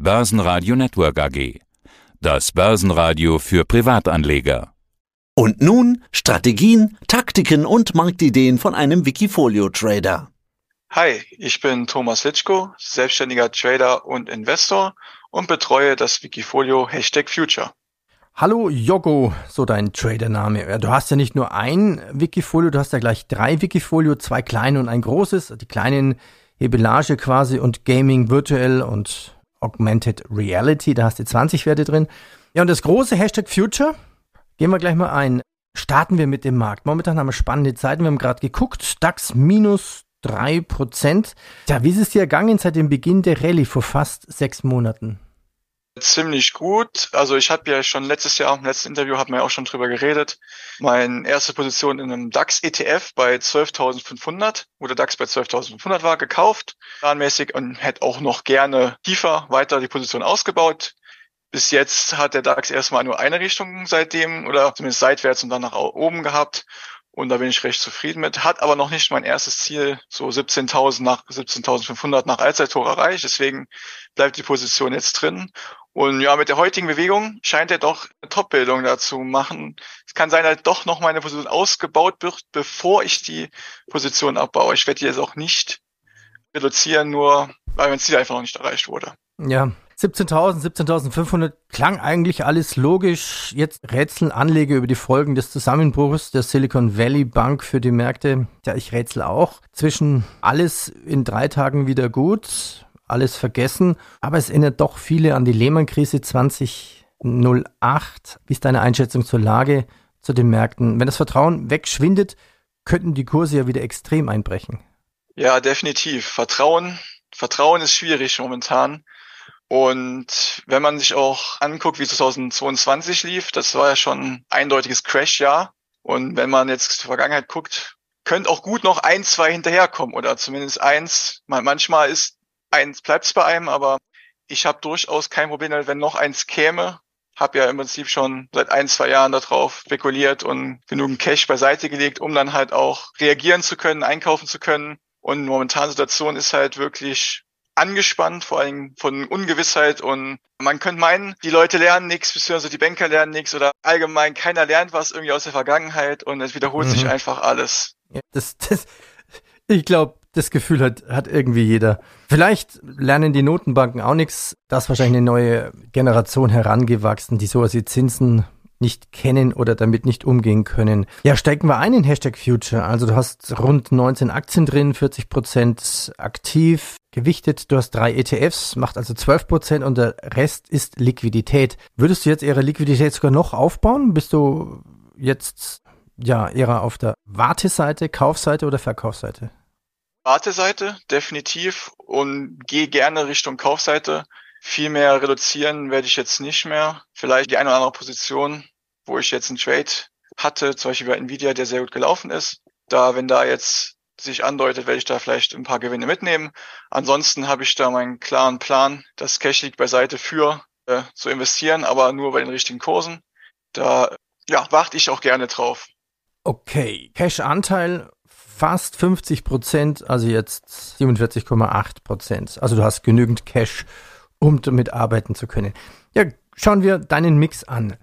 Börsenradio Network AG. Das Börsenradio für Privatanleger. Und nun Strategien, Taktiken und Marktideen von einem Wikifolio-Trader. Hi, ich bin Thomas Litschko, selbstständiger Trader und Investor und betreue das Wikifolio Hashtag Future. Hallo Yogo, so dein Tradername. Du hast ja nicht nur ein Wikifolio, du hast ja gleich drei Wikifolio, zwei kleine und ein großes. Die kleinen Hebelage quasi und Gaming virtuell und Augmented Reality, da hast du 20 Werte drin. Ja, und das große Hashtag Future, gehen wir gleich mal ein. Starten wir mit dem Markt. Momentan haben wir spannende Zeiten. Wir haben gerade geguckt, DAX minus 3%. Ja, wie ist es dir ergangen seit dem Beginn der Rallye vor fast sechs Monaten? Ziemlich gut. Also ich habe ja schon letztes Jahr, im letzten Interview haben wir ja auch schon drüber geredet, meine erste Position in einem DAX-ETF bei 12.500, wo der DAX bei 12.500 war, gekauft, planmäßig und hätte auch noch gerne tiefer weiter die Position ausgebaut. Bis jetzt hat der DAX erstmal nur eine Richtung seitdem oder zumindest seitwärts und dann nach oben gehabt. Und da bin ich recht zufrieden mit. Hat aber noch nicht mein erstes Ziel, so 17.000 nach 17.500 nach Allzeithoch erreicht. Deswegen bleibt die Position jetzt drin. Und ja, mit der heutigen Bewegung scheint er doch eine Top-Bildung dazu machen. Es kann sein, dass doch noch meine Position ausgebaut wird, bevor ich die Position abbaue. Ich werde die jetzt auch nicht reduzieren, nur weil mein Ziel einfach noch nicht erreicht wurde. Ja, 17.000, 17.500 klang eigentlich alles logisch. Jetzt rätseln Anleger über die Folgen des Zusammenbruchs der Silicon Valley Bank für die Märkte. Ja, ich rätsel auch. Zwischen alles in drei Tagen wieder gut, alles vergessen. Aber es erinnert doch viele an die Lehman-Krise 2008. Wie ist deine Einschätzung zur Lage, zu den Märkten? Wenn das Vertrauen wegschwindet, könnten die Kurse ja wieder extrem einbrechen. Ja, definitiv. Vertrauen, Vertrauen ist schwierig momentan. Und wenn man sich auch anguckt, wie 2022 lief, das war ja schon ein eindeutiges Crash-Jahr. Und wenn man jetzt zur Vergangenheit guckt, könnte auch gut noch ein, zwei hinterherkommen oder zumindest eins. Manchmal ist eins bleibt es bei einem, aber ich habe durchaus kein Problem, wenn noch eins käme. Habe ja im Prinzip schon seit ein, zwei Jahren darauf spekuliert und genügend Cash beiseite gelegt, um dann halt auch reagieren zu können, einkaufen zu können. Und momentane Situation ist halt wirklich angespannt, vor allem von Ungewissheit und man könnte meinen, die Leute lernen nichts, beziehungsweise die Banker lernen nichts oder allgemein keiner lernt was irgendwie aus der Vergangenheit und es wiederholt mhm. sich einfach alles. Ja, das, das, ich glaube, das Gefühl hat, hat irgendwie jeder. Vielleicht lernen die Notenbanken auch nichts. Da ist wahrscheinlich eine neue Generation herangewachsen, die sowas wie Zinsen nicht kennen oder damit nicht umgehen können. Ja, steigen wir ein in Hashtag Future. Also du hast rund 19 Aktien drin, 40 Prozent aktiv, gewichtet. Du hast drei ETFs, macht also 12 Prozent und der Rest ist Liquidität. Würdest du jetzt ihre Liquidität sogar noch aufbauen? Bist du jetzt ja eher auf der Warteseite, Kaufseite oder Verkaufsseite? Warteseite, definitiv. Und gehe gerne Richtung Kaufseite. Viel mehr reduzieren werde ich jetzt nicht mehr. Vielleicht die eine oder andere Position, wo ich jetzt einen Trade hatte, zum Beispiel bei Nvidia, der sehr gut gelaufen ist. Da, wenn da jetzt sich andeutet, werde ich da vielleicht ein paar Gewinne mitnehmen. Ansonsten habe ich da meinen klaren Plan. Das Cash liegt beiseite für äh, zu investieren, aber nur bei den richtigen Kursen. Da ja, warte ich auch gerne drauf. Okay, Cash-Anteil fast 50 Prozent, also jetzt 47,8 Prozent. Also du hast genügend Cash, um damit arbeiten zu können. Ja, schauen wir deinen Mix an.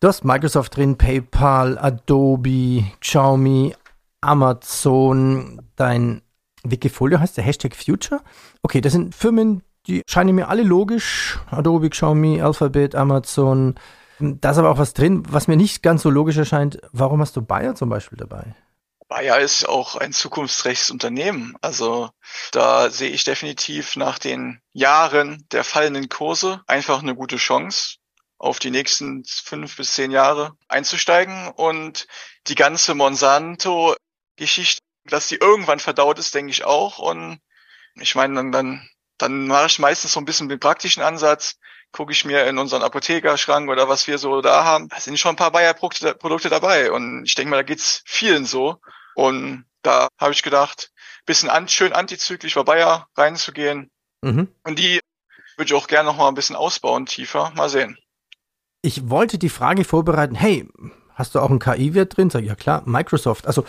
Du hast Microsoft drin, PayPal, Adobe, Xiaomi, Amazon, dein Wikifolio heißt der Hashtag Future. Okay, das sind Firmen, die scheinen mir alle logisch. Adobe, Xiaomi, Alphabet, Amazon. Da ist aber auch was drin, was mir nicht ganz so logisch erscheint. Warum hast du Bayer zum Beispiel dabei? Bayer ist auch ein zukunftsträchtiges Unternehmen. Also da sehe ich definitiv nach den Jahren der fallenden Kurse einfach eine gute Chance auf die nächsten fünf bis zehn Jahre einzusteigen und die ganze Monsanto-Geschichte, dass die irgendwann verdaut ist, denke ich auch. Und ich meine, dann, dann, dann mache ich meistens so ein bisschen den praktischen Ansatz, gucke ich mir in unseren Apothekerschrank oder was wir so da haben, da sind schon ein paar Bayer-Produkte dabei. Und ich denke mal, da geht's vielen so. Und da habe ich gedacht, bisschen an, schön antizyklisch bei Bayer reinzugehen. Mhm. Und die würde ich auch gerne noch mal ein bisschen ausbauen, tiefer. Mal sehen. Ich wollte die Frage vorbereiten, hey, hast du auch einen KI-Wert drin? Sag ich, ja klar, Microsoft. Also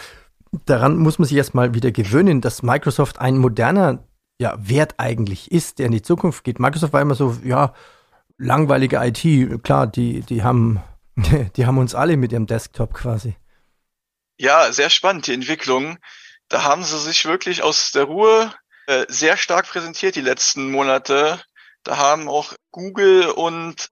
daran muss man sich erstmal wieder gewöhnen, dass Microsoft ein moderner ja, Wert eigentlich ist, der in die Zukunft geht. Microsoft war immer so, ja, langweilige IT, klar, die, die haben, die haben uns alle mit ihrem Desktop quasi. Ja, sehr spannend, die Entwicklung. Da haben sie sich wirklich aus der Ruhe äh, sehr stark präsentiert die letzten Monate. Da haben auch Google und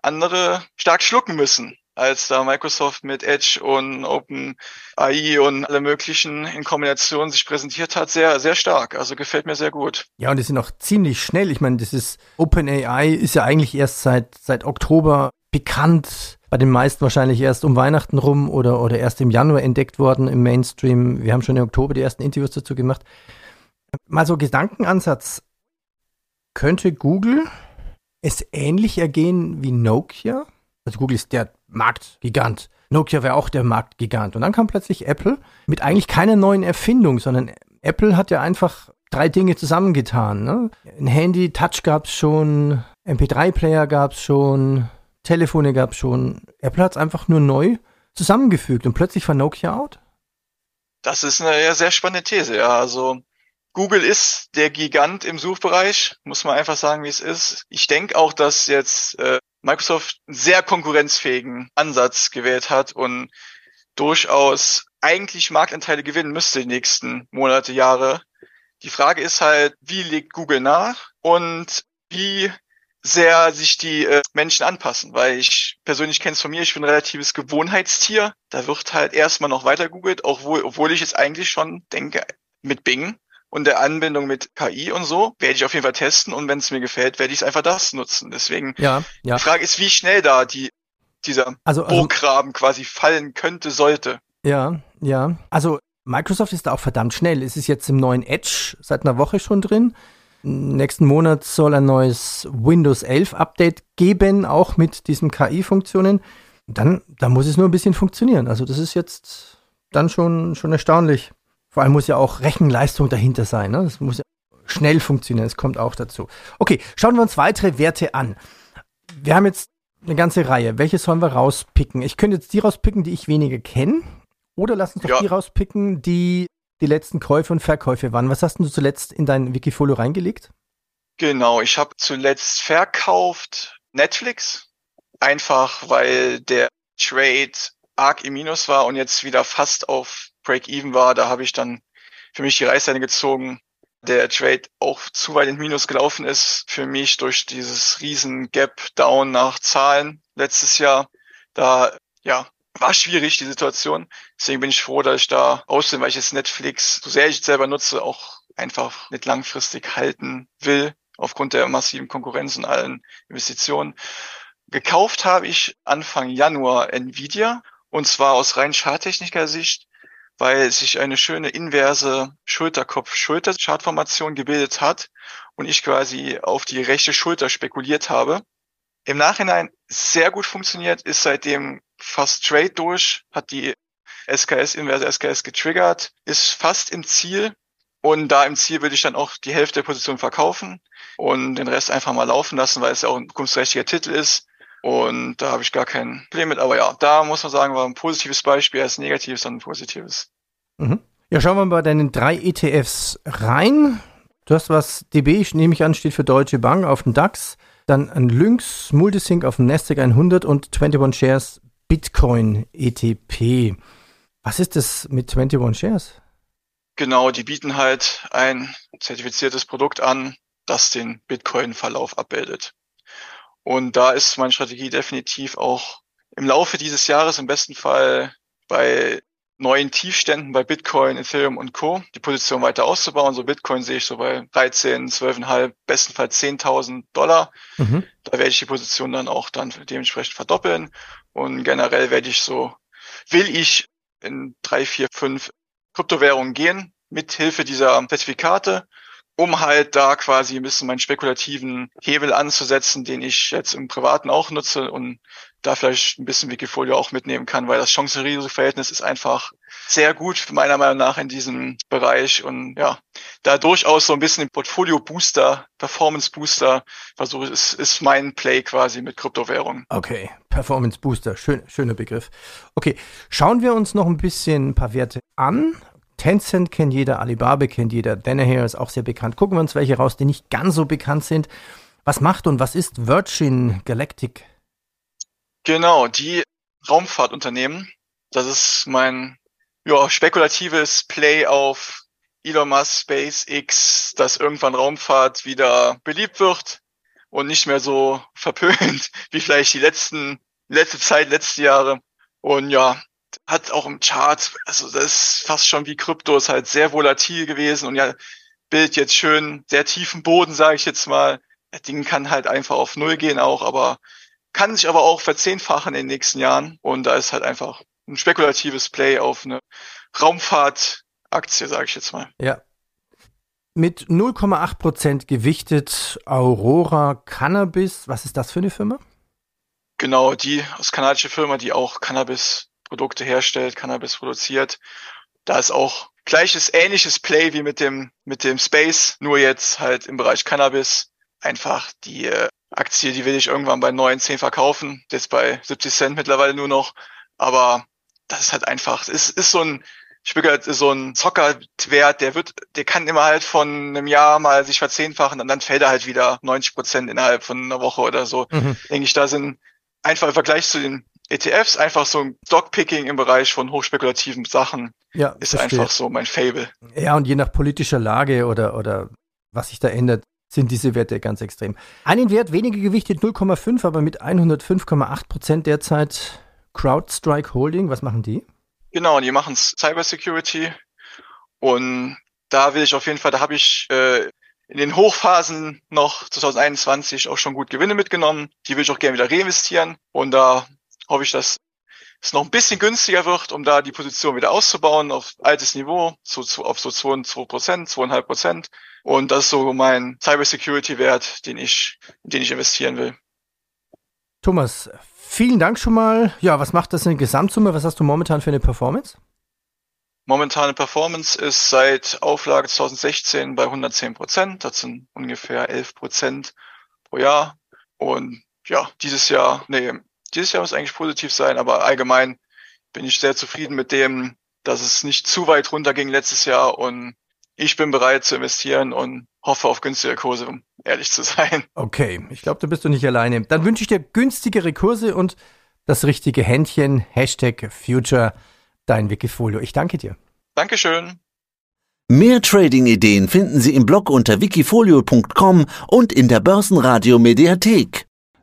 andere stark schlucken müssen als da Microsoft mit Edge und OpenAI und alle möglichen in Kombination sich präsentiert hat, sehr, sehr stark. Also gefällt mir sehr gut. Ja, und die sind auch ziemlich schnell. Ich meine, das ist OpenAI ist ja eigentlich erst seit, seit Oktober bekannt. Bei den meisten wahrscheinlich erst um Weihnachten rum oder, oder erst im Januar entdeckt worden im Mainstream. Wir haben schon im Oktober die ersten Interviews dazu gemacht. Mal so Gedankenansatz. Könnte Google es ähnlich ergehen wie Nokia? Also Google ist der Marktgigant. Nokia wäre auch der Marktgigant. Und dann kam plötzlich Apple mit eigentlich keiner neuen Erfindung, sondern Apple hat ja einfach drei Dinge zusammengetan. Ne? Ein Handy, Touch gab es schon, MP3-Player gab es schon, Telefone gab es schon. Apple hat es einfach nur neu zusammengefügt und plötzlich war Nokia out. Das ist eine sehr spannende These, ja. Also Google ist der Gigant im Suchbereich, muss man einfach sagen, wie es ist. Ich denke auch, dass jetzt äh, Microsoft einen sehr konkurrenzfähigen Ansatz gewählt hat und durchaus eigentlich Marktanteile gewinnen müsste die nächsten Monate, Jahre. Die Frage ist halt, wie legt Google nach und wie sehr sich die äh, Menschen anpassen, weil ich persönlich kenne es von mir, ich bin ein relatives Gewohnheitstier. Da wird halt erstmal noch weiter googelt, obwohl, obwohl ich jetzt eigentlich schon denke, mit Bing und der Anbindung mit KI und so werde ich auf jeden Fall testen und wenn es mir gefällt, werde ich einfach das nutzen. Deswegen ja, ja. die Frage ist, wie schnell da die dieser also, also, Burggraben quasi fallen könnte, sollte. Ja, ja. Also Microsoft ist da auch verdammt schnell. Es ist jetzt im neuen Edge seit einer Woche schon drin. Nächsten Monat soll ein neues Windows 11 Update geben, auch mit diesen KI-Funktionen. Dann, dann muss es nur ein bisschen funktionieren. Also das ist jetzt dann schon, schon erstaunlich. Vor allem muss ja auch Rechenleistung dahinter sein. Ne? Das muss ja schnell funktionieren. Das kommt auch dazu. Okay, schauen wir uns weitere Werte an. Wir haben jetzt eine ganze Reihe. Welche sollen wir rauspicken? Ich könnte jetzt die rauspicken, die ich weniger kenne. Oder lass uns doch ja. die rauspicken, die die letzten Käufe und Verkäufe waren. Was hast du zuletzt in dein Wikifolio reingelegt? Genau, ich habe zuletzt verkauft Netflix. Einfach weil der Trade arg im Minus war und jetzt wieder fast auf Break-Even war, da habe ich dann für mich die Reißleine gezogen. Der Trade auch zu weit in Minus gelaufen ist für mich durch dieses riesen Gap Down nach Zahlen letztes Jahr. Da, ja, war schwierig, die Situation. Deswegen bin ich froh, dass ich da aussehe, weil ich jetzt Netflix, so sehr ich es selber nutze, auch einfach nicht langfristig halten will, aufgrund der massiven Konkurrenz und allen Investitionen. Gekauft habe ich Anfang Januar Nvidia und zwar aus rein charttechniker Sicht weil sich eine schöne inverse Schulterkopf-Schulter-Chartformation gebildet hat und ich quasi auf die rechte Schulter spekuliert habe. Im Nachhinein sehr gut funktioniert, ist seitdem fast straight durch, hat die SKS, inverse SKS getriggert, ist fast im Ziel und da im Ziel würde ich dann auch die Hälfte der Position verkaufen und den Rest einfach mal laufen lassen, weil es ja auch ein zukunftsträchtiger Titel ist. Und da habe ich gar kein Problem mit. Aber ja, da muss man sagen, war ein positives Beispiel als negatives, dann ein positives. Mhm. Ja, schauen wir mal bei deinen drei ETFs rein. Du hast was DB, ich nehme ich an, steht für Deutsche Bank auf dem DAX. Dann ein Lynx Multisync auf dem Nasdaq 100 und 21 Shares Bitcoin ETP. Was ist das mit 21 Shares? Genau, die bieten halt ein zertifiziertes Produkt an, das den Bitcoin-Verlauf abbildet. Und da ist meine Strategie definitiv auch im Laufe dieses Jahres im besten Fall bei neuen Tiefständen bei Bitcoin, Ethereum und Co. die Position weiter auszubauen. So Bitcoin sehe ich so bei 13, 12,5, bestenfalls 10.000 Dollar. Mhm. Da werde ich die Position dann auch dann dementsprechend verdoppeln. Und generell werde ich so, will ich in drei, vier, fünf Kryptowährungen gehen mit Hilfe dieser Zertifikate um halt da quasi ein bisschen meinen spekulativen Hebel anzusetzen, den ich jetzt im Privaten auch nutze und da vielleicht ein bisschen Wikifolio auch mitnehmen kann, weil das Chance-Risiko-Verhältnis ist einfach sehr gut meiner Meinung nach in diesem Bereich und ja, da durchaus so ein bisschen den Portfolio-Booster, Performance-Booster versuche ist, ist mein Play quasi mit Kryptowährungen. Okay, Performance-Booster, schön, schöner Begriff. Okay, schauen wir uns noch ein bisschen ein paar Werte an Tencent kennt jeder, Alibaba kennt jeder, Danaher ist auch sehr bekannt. Gucken wir uns welche raus, die nicht ganz so bekannt sind. Was macht und was ist Virgin Galactic? Genau, die Raumfahrtunternehmen. Das ist mein ja, spekulatives Play auf Elon Musk, SpaceX, dass irgendwann Raumfahrt wieder beliebt wird und nicht mehr so verpönt wie vielleicht die letzten, letzte Zeit, letzte Jahre. Und ja, hat auch im Chart, also das ist fast schon wie Krypto, ist halt sehr volatil gewesen und ja, bildet jetzt schön sehr tiefen Boden, sage ich jetzt mal. Das Ding kann halt einfach auf Null gehen auch, aber kann sich aber auch verzehnfachen in den nächsten Jahren. Und da ist halt einfach ein spekulatives Play auf eine Raumfahrtaktie, sage ich jetzt mal. Ja. Mit 0,8 Prozent gewichtet Aurora Cannabis. Was ist das für eine Firma? Genau, die aus kanadische Firma, die auch Cannabis-Produkte herstellt, Cannabis produziert. Da ist auch gleiches, ähnliches Play wie mit dem, mit dem Space, nur jetzt halt im Bereich Cannabis. Einfach die äh, Aktie, die will ich irgendwann bei 9, 10 verkaufen. Jetzt bei 70 Cent mittlerweile nur noch. Aber das ist halt einfach, es ist, ist so ein, ich bin halt so ein Zockerwert, der wird, der kann immer halt von einem Jahr mal sich verzehnfachen und dann fällt er halt wieder 90 Prozent innerhalb von einer Woche oder so. Mhm. Denke ich, da sind einfach im Vergleich zu den ETFs einfach so ein Stockpicking im Bereich von hochspekulativen Sachen ja, ist verstehe. einfach so mein Fable. Ja, und je nach politischer Lage oder, oder was sich da ändert, sind diese Werte ganz extrem. Einen Wert weniger gewichtet 0,5, aber mit 105,8 Prozent derzeit CrowdStrike Holding. Was machen die? Genau, die machen Cybersecurity und da will ich auf jeden Fall, da habe ich äh, in den Hochphasen noch 2021 auch schon gut Gewinne mitgenommen. Die will ich auch gerne wieder reinvestieren und da hoffe ich, dass es noch ein bisschen günstiger wird, um da die Position wieder auszubauen auf altes Niveau, so, auf so 2, Prozent, 2,5 Prozent. Und das ist so mein Cybersecurity-Wert, den ich, in den ich investieren will. Thomas, vielen Dank schon mal. Ja, was macht das in Gesamtsumme? Was hast du momentan für eine Performance? Momentane Performance ist seit Auflage 2016 bei 110 Prozent. Das sind ungefähr 11 Prozent pro Jahr. Und ja, dieses Jahr, nee, dieses Jahr muss eigentlich positiv sein, aber allgemein bin ich sehr zufrieden mit dem, dass es nicht zu weit runter ging letztes Jahr und ich bin bereit zu investieren und hoffe auf günstige Kurse, um ehrlich zu sein. Okay, ich glaube, da bist du nicht alleine. Dann wünsche ich dir günstigere Kurse und das richtige Händchen. Hashtag Future, dein Wikifolio. Ich danke dir. Dankeschön. Mehr Trading-Ideen finden Sie im Blog unter wikifolio.com und in der Börsenradio Mediathek.